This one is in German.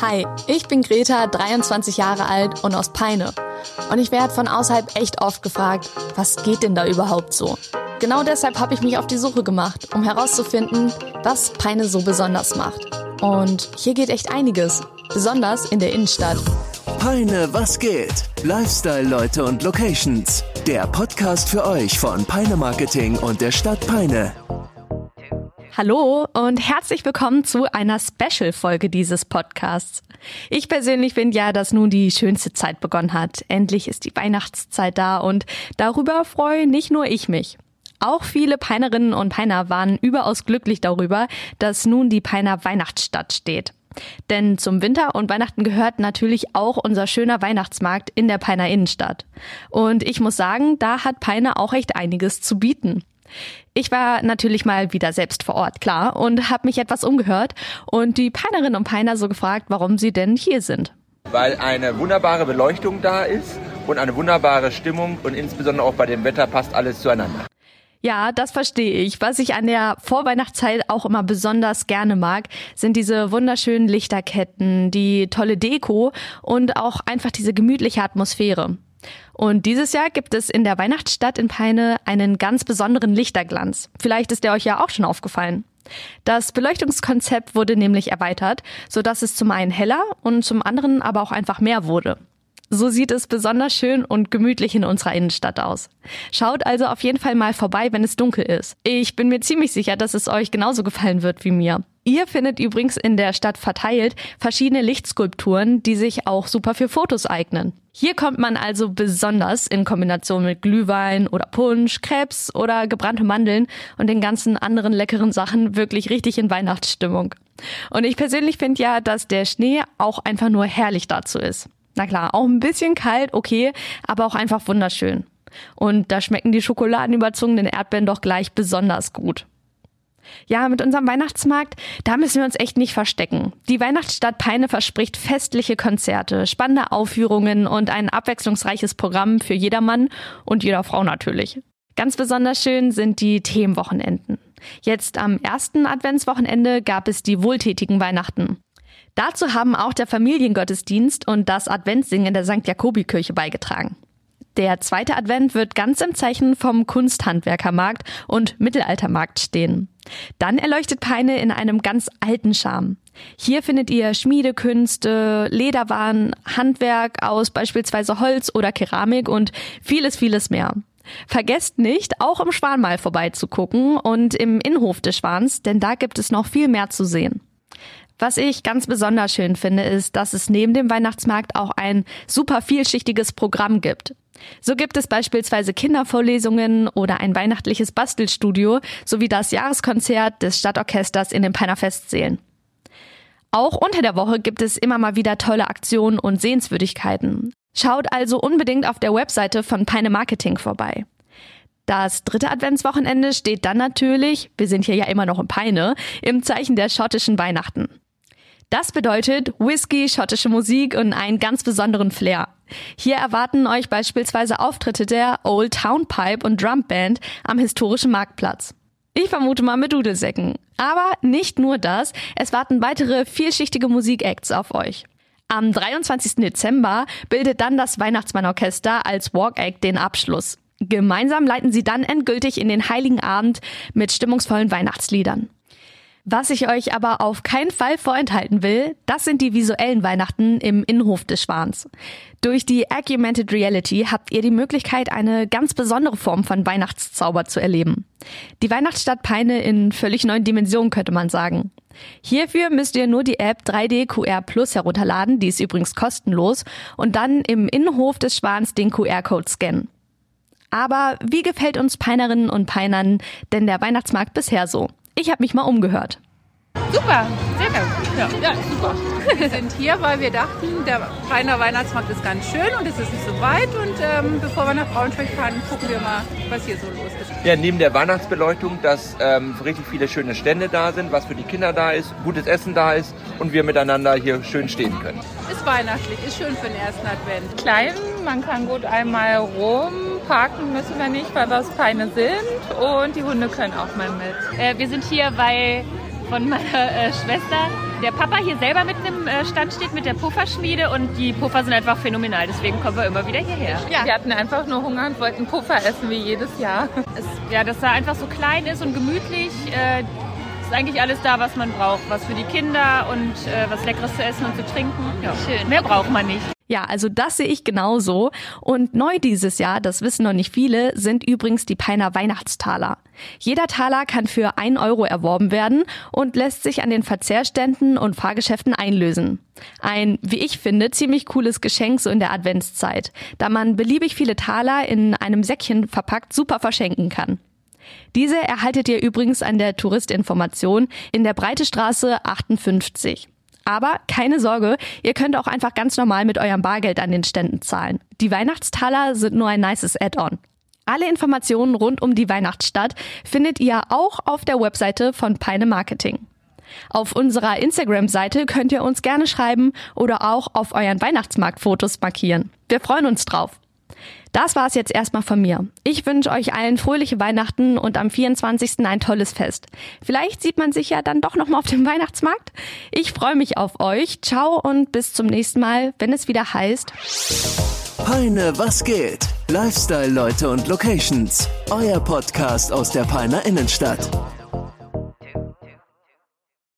Hi, ich bin Greta, 23 Jahre alt und aus Peine. Und ich werde von außerhalb echt oft gefragt, was geht denn da überhaupt so? Genau deshalb habe ich mich auf die Suche gemacht, um herauszufinden, was Peine so besonders macht. Und hier geht echt einiges, besonders in der Innenstadt. Peine, was geht? Lifestyle-Leute und Locations. Der Podcast für euch von Peine Marketing und der Stadt Peine. Hallo und herzlich willkommen zu einer Special-Folge dieses Podcasts. Ich persönlich finde ja, dass nun die schönste Zeit begonnen hat. Endlich ist die Weihnachtszeit da und darüber freue nicht nur ich mich. Auch viele Peinerinnen und Peiner waren überaus glücklich darüber, dass nun die Peiner Weihnachtsstadt steht. Denn zum Winter und Weihnachten gehört natürlich auch unser schöner Weihnachtsmarkt in der Peiner Innenstadt. Und ich muss sagen, da hat Peiner auch echt einiges zu bieten. Ich war natürlich mal wieder selbst vor Ort, klar, und habe mich etwas umgehört und die Peinerinnen und Peiner so gefragt, warum sie denn hier sind. Weil eine wunderbare Beleuchtung da ist und eine wunderbare Stimmung und insbesondere auch bei dem Wetter passt alles zueinander. Ja, das verstehe ich. Was ich an der Vorweihnachtszeit auch immer besonders gerne mag, sind diese wunderschönen Lichterketten, die tolle Deko und auch einfach diese gemütliche Atmosphäre. Und dieses Jahr gibt es in der Weihnachtsstadt in Peine einen ganz besonderen Lichterglanz. Vielleicht ist der euch ja auch schon aufgefallen. Das Beleuchtungskonzept wurde nämlich erweitert, so dass es zum einen heller und zum anderen aber auch einfach mehr wurde. So sieht es besonders schön und gemütlich in unserer Innenstadt aus. Schaut also auf jeden Fall mal vorbei, wenn es dunkel ist. Ich bin mir ziemlich sicher, dass es euch genauso gefallen wird wie mir. Ihr findet übrigens in der Stadt verteilt verschiedene Lichtskulpturen, die sich auch super für Fotos eignen. Hier kommt man also besonders in Kombination mit Glühwein oder Punsch, Krebs oder gebrannte Mandeln und den ganzen anderen leckeren Sachen wirklich richtig in Weihnachtsstimmung. Und ich persönlich finde ja, dass der Schnee auch einfach nur herrlich dazu ist. Na klar, auch ein bisschen kalt, okay, aber auch einfach wunderschön. Und da schmecken die schokoladenüberzogenen Erdbeeren doch gleich besonders gut. Ja, mit unserem Weihnachtsmarkt, da müssen wir uns echt nicht verstecken. Die Weihnachtsstadt Peine verspricht festliche Konzerte, spannende Aufführungen und ein abwechslungsreiches Programm für jedermann und jeder Frau natürlich. Ganz besonders schön sind die Themenwochenenden. Jetzt am ersten Adventswochenende gab es die wohltätigen Weihnachten. Dazu haben auch der Familiengottesdienst und das Adventssingen in der St. Jakobikirche beigetragen. Der zweite Advent wird ganz im Zeichen vom Kunsthandwerkermarkt und Mittelaltermarkt stehen. Dann erleuchtet Peine in einem ganz alten Charme. Hier findet ihr Schmiedekünste, Lederwaren, Handwerk aus beispielsweise Holz oder Keramik und vieles, vieles mehr. Vergesst nicht, auch im Schwan mal vorbeizugucken und im Innenhof des Schwans, denn da gibt es noch viel mehr zu sehen. Was ich ganz besonders schön finde, ist, dass es neben dem Weihnachtsmarkt auch ein super vielschichtiges Programm gibt. So gibt es beispielsweise Kindervorlesungen oder ein weihnachtliches Bastelstudio sowie das Jahreskonzert des Stadtorchesters in den Peiner Festsälen. Auch unter der Woche gibt es immer mal wieder tolle Aktionen und Sehenswürdigkeiten. Schaut also unbedingt auf der Webseite von Peine Marketing vorbei. Das dritte Adventswochenende steht dann natürlich, wir sind hier ja immer noch in Peine, im Zeichen der schottischen Weihnachten. Das bedeutet Whisky, schottische Musik und einen ganz besonderen Flair. Hier erwarten euch beispielsweise Auftritte der Old Town Pipe und Drum Band am historischen Marktplatz. Ich vermute mal mit Dudelsäcken. Aber nicht nur das, es warten weitere vielschichtige Musikacts auf euch. Am 23. Dezember bildet dann das Weihnachtsmannorchester als Walk Act den Abschluss. Gemeinsam leiten sie dann endgültig in den Heiligen Abend mit stimmungsvollen Weihnachtsliedern. Was ich euch aber auf keinen Fall vorenthalten will, das sind die visuellen Weihnachten im Innenhof des Schwans. Durch die Augmented Reality habt ihr die Möglichkeit, eine ganz besondere Form von Weihnachtszauber zu erleben. Die Weihnachtsstadt Peine in völlig neuen Dimensionen, könnte man sagen. Hierfür müsst ihr nur die App 3D QR Plus herunterladen, die ist übrigens kostenlos, und dann im Innenhof des Schwans den QR-Code scannen. Aber wie gefällt uns Peinerinnen und Peinern denn der Weihnachtsmarkt bisher so? Ich habe mich mal umgehört. Super, sehr gut. Ja, ja, super. Wir sind hier, weil wir dachten, der Peiner Weihnachtsmarkt ist ganz schön und es ist nicht so weit. Und ähm, bevor wir nach Braunschweig fahren, gucken wir mal, was hier so los ist. Ja, neben der Weihnachtsbeleuchtung, dass ähm, richtig viele schöne Stände da sind, was für die Kinder da ist, gutes Essen da ist und wir miteinander hier schön stehen können. Ist weihnachtlich, ist schön für den ersten Advent. Klein, man kann gut einmal rum parken müssen wir nicht, weil wir aus Peine sind und die Hunde können auch mal mit. Äh, wir sind hier, weil von meiner äh, Schwester der Papa hier selber mit einem äh, Stand steht mit der Pufferschmiede und die Puffer sind einfach phänomenal. Deswegen kommen wir immer wieder hierher. Ja. Wir hatten einfach nur Hunger und wollten Puffer essen wie jedes Jahr. Es, ja, dass er einfach so klein ist und gemütlich. Äh, ist eigentlich alles da, was man braucht. Was für die Kinder und äh, was Leckeres zu essen und zu trinken. Ja. Schön. Mehr braucht man nicht. Ja, also das sehe ich genauso. Und neu dieses Jahr, das wissen noch nicht viele, sind übrigens die Peiner Weihnachtstaler. Jeder Taler kann für ein Euro erworben werden und lässt sich an den Verzehrständen und Fahrgeschäften einlösen. Ein, wie ich finde, ziemlich cooles Geschenk so in der Adventszeit, da man beliebig viele Taler in einem Säckchen verpackt super verschenken kann. Diese erhaltet ihr übrigens an der Touristinformation in der Breite Straße 58. Aber keine Sorge, ihr könnt auch einfach ganz normal mit eurem Bargeld an den Ständen zahlen. Die Weihnachtstaler sind nur ein nices Add-on. Alle Informationen rund um die Weihnachtsstadt findet ihr auch auf der Webseite von Peine Marketing. Auf unserer Instagram-Seite könnt ihr uns gerne schreiben oder auch auf euren Weihnachtsmarktfotos markieren. Wir freuen uns drauf. Das war's jetzt erstmal von mir. Ich wünsche euch allen fröhliche Weihnachten und am 24. ein tolles Fest. Vielleicht sieht man sich ja dann doch nochmal auf dem Weihnachtsmarkt. Ich freue mich auf euch. Ciao und bis zum nächsten Mal, wenn es wieder heißt. Peine, was geht? Lifestyle, Leute und Locations. Euer Podcast aus der Peiner Innenstadt.